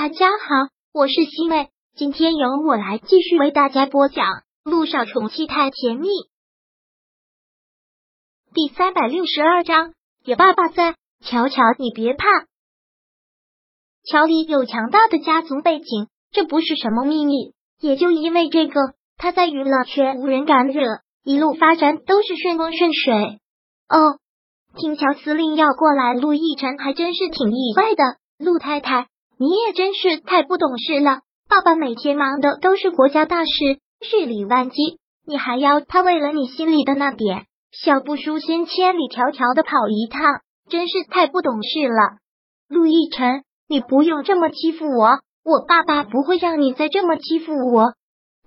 大家好，我是西妹，今天由我来继续为大家播讲《陆少宠妻太甜蜜》第三百六十二章。有爸爸在，乔乔你别怕。乔里有强大的家族背景，这不是什么秘密。也就因为这个，他在娱乐圈无人敢惹，一路发展都是顺风顺水。哦，听乔司令要过来，陆亦辰还真是挺意外的。陆太太，你也真是太不懂事了。爸爸每天忙的都是国家大事，日理万机，你还要他为了你心里的那点小不舒心，千里迢迢的跑一趟，真是太不懂事了。陆亦辰，你不用这么欺负我，我爸爸不会让你再这么欺负我。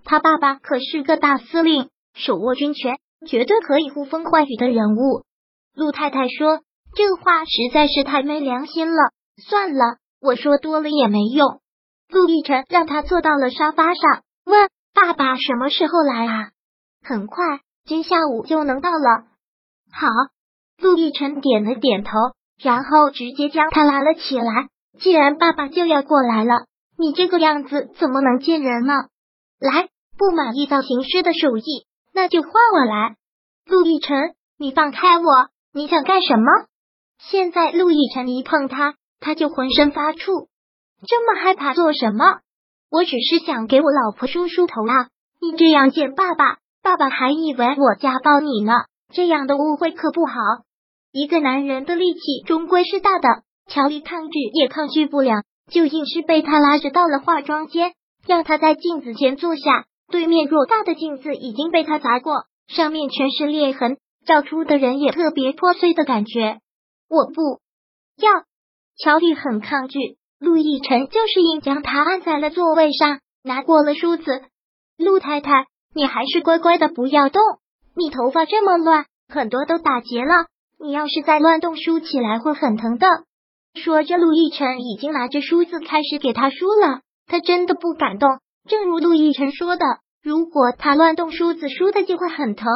他爸爸可是个大司令，手握军权，绝对可以呼风唤雨的人物。陆太太说这话实在是太没良心了。算了，我说多了也没用。陆亦辰让他坐到了沙发上，问爸爸什么时候来啊？很快，今下午就能到了。好，陆亦辰点了点头，然后直接将他拉了起来。既然爸爸就要过来了，你这个样子怎么能见人呢？来，不满意造型师的手艺，那就换我来。陆亦辰，你放开我！你想干什么？现在陆亦辰一碰他，他就浑身发怵。这么害怕做什么？我只是想给我老婆梳梳头啊！你这样见爸爸，爸爸还以为我家暴你呢。这样的误会可不好。一个男人的力气终归是大的，乔丽抗拒也抗拒不了，就硬是被他拉着到了化妆间，让他在镜子前坐下。对面偌大的镜子已经被他砸过，上面全是裂痕。照出的人也特别破碎的感觉，我不要。乔丽很抗拒，陆亦辰就是硬将他按在了座位上，拿过了梳子。陆太太，你还是乖乖的不要动，你头发这么乱，很多都打结了，你要是再乱动，梳起来会很疼的。说着，陆亦辰已经拿着梳子开始给他梳了，他真的不敢动。正如陆亦辰说的，如果他乱动梳子，梳的就会很疼。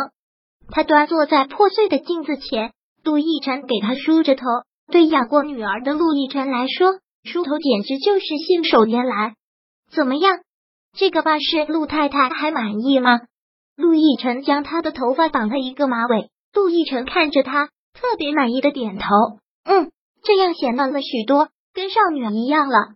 他端坐在破碎的镜子前，陆亦辰给他梳着头。对养过女儿的陆亦辰来说，梳头简直就是信手拈来。怎么样，这个巴士陆太太还满意吗？陆亦辰将她的头发绑了一个马尾。陆亦辰看着她，特别满意的点头。嗯，这样显嫩了许多，跟少女一样了。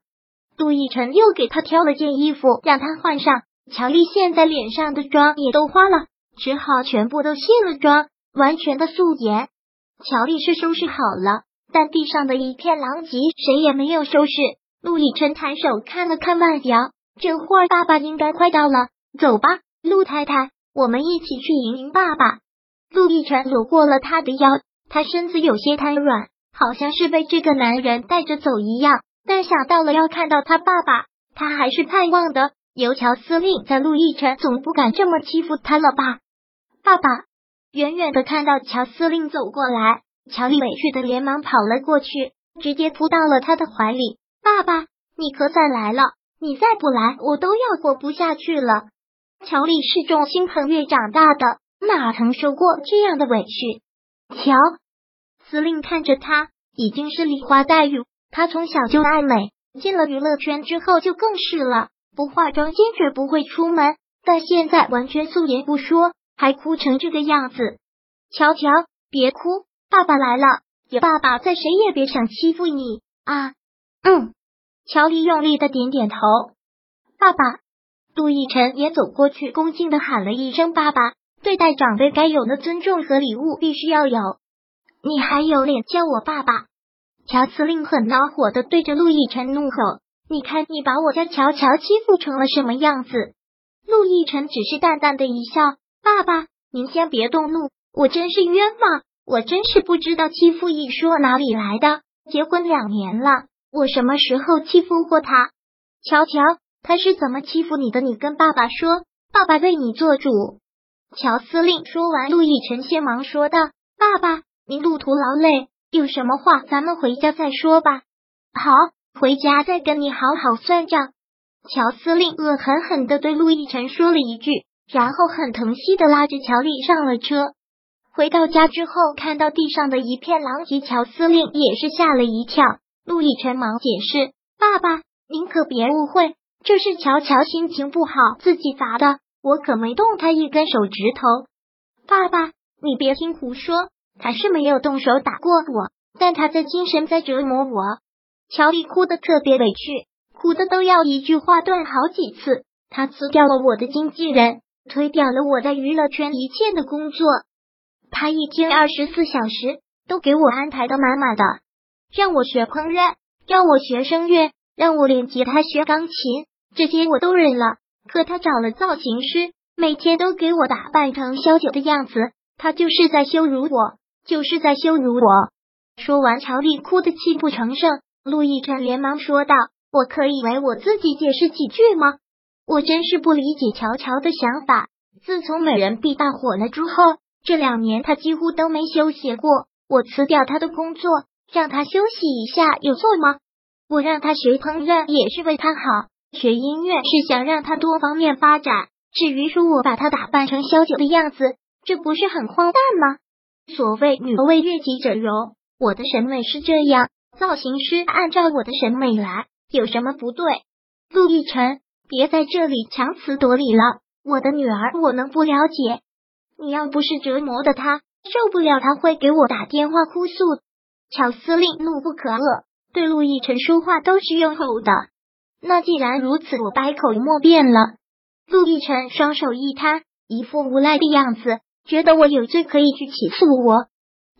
陆亦辰又给她挑了件衣服，让她换上。乔丽现在脸上的妆也都花了。只好全部都卸了妆，完全的素颜。乔丽是收拾好了，但地上的一片狼藉，谁也没有收拾。陆亦辰抬手看了看腕表，这会儿爸爸应该快到了，走吧，陆太太，我们一起去迎迎爸爸。陆亦辰搂过了他的腰，他身子有些瘫软，好像是被这个男人带着走一样。但想到了要看到他爸爸，他还是盼望的。有乔司令在，陆亦辰总不敢这么欺负他了吧？爸爸远远的看到乔司令走过来，乔丽委屈的连忙跑了过去，直接扑到了他的怀里。爸爸，你可算来了，你再不来，我都要活不下去了。乔丽是众星捧月长大的，哪曾受过这样的委屈？乔司令看着他，已经是梨花带雨。他从小就爱美，进了娱乐圈之后就更是了，不化妆坚决不会出门，但现在完全素颜不说。还哭成这个样子，乔乔，别哭，爸爸来了，有爸爸在，谁也别想欺负你啊！嗯，乔丽用力的点点头。爸爸，杜奕晨也走过去，恭敬的喊了一声爸爸。对待长辈该有的尊重和礼物必须要有。你还有脸叫我爸爸？乔司令很恼火的对着陆亦辰怒吼：“你看你把我家乔乔欺负成了什么样子？”陆亦辰只是淡淡的一笑。爸爸，您先别动怒，我真是冤枉，我真是不知道欺负一说哪里来的。结婚两年了，我什么时候欺负过他？乔乔，他是怎么欺负你的？你跟爸爸说，爸爸为你做主。乔司令说完，陆亦辰先忙说道：“爸爸，您路途劳累，有什么话咱们回家再说吧。好，回家再跟你好好算账。”乔司令恶狠狠的对陆亦辰说了一句。然后很疼惜的拉着乔丽上了车。回到家之后，看到地上的一片狼藉，乔司令也是吓了一跳。陆亦辰忙解释：“爸爸，您可别误会，这是乔乔心情不好自己砸的，我可没动他一根手指头。爸爸，你别听胡说，他是没有动手打过我，但他在精神在折磨我。乔丽哭得特别委屈，哭的都要一句话断好几次。他辞掉了我的经纪人，推掉了我在娱乐圈一切的工作。他一天二十四小时都给我安排的满满的，让我学烹饪，让我学声乐，让我练吉他、学钢琴，这些我都忍了。可他找了造型师，每天都给我打扮成萧九的样子，他就是在羞辱我，就是在羞辱我。说完，乔丽哭得泣不成声。陆亦辰连忙说道：“我可以为我自己解释几句吗？我真是不理解乔乔的想法。自从美人币大火了之后。”这两年他几乎都没休息过，我辞掉他的工作，让他休息一下，有错吗？我让他学烹饪也是为他好，学音乐是想让他多方面发展。至于说我把他打扮成小九的样子，这不是很荒诞吗？所谓女为悦己者容，我的审美是这样，造型师按照我的审美来，有什么不对？陆亦辰，别在这里强词夺理了，我的女儿我能不了解？你要不是折磨的他受不了，他会给我打电话哭诉。乔司令怒不可遏，对陆亦辰说话都是用吼的。那既然如此，我百口莫辩了。陆亦辰双手一摊，一副无赖的样子，觉得我有罪可以去起诉我。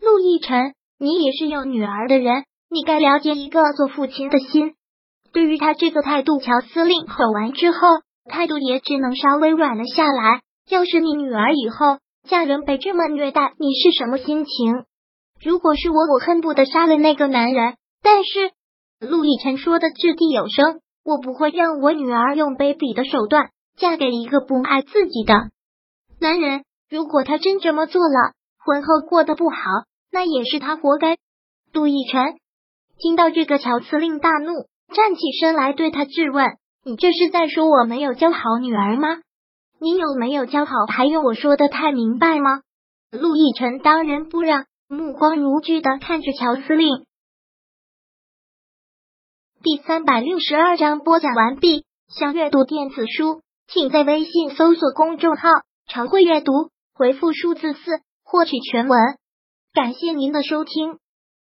陆亦辰，你也是有女儿的人，你该了解一个做父亲的心。对于他这个态度，乔司令吼完之后，态度也只能稍微软了下来。要是你女儿以后，家人被这么虐待，你是什么心情？如果是我，我恨不得杀了那个男人。但是陆亦辰说的掷地有声，我不会让我女儿用卑鄙的手段嫁给一个不爱自己的男人。如果他真这么做了，婚后过得不好，那也是他活该。陆亦辰听到这个，乔司令大怒，站起身来对他质问：“你这是在说我没有教好女儿吗？”你有没有教好？还用我说的太明白吗？陆亦辰当仁不让，目光如炬的看着乔司令。第三百六十二章播讲完毕。想阅读电子书，请在微信搜索公众号“常会阅读”，回复数字四获取全文。感谢您的收听。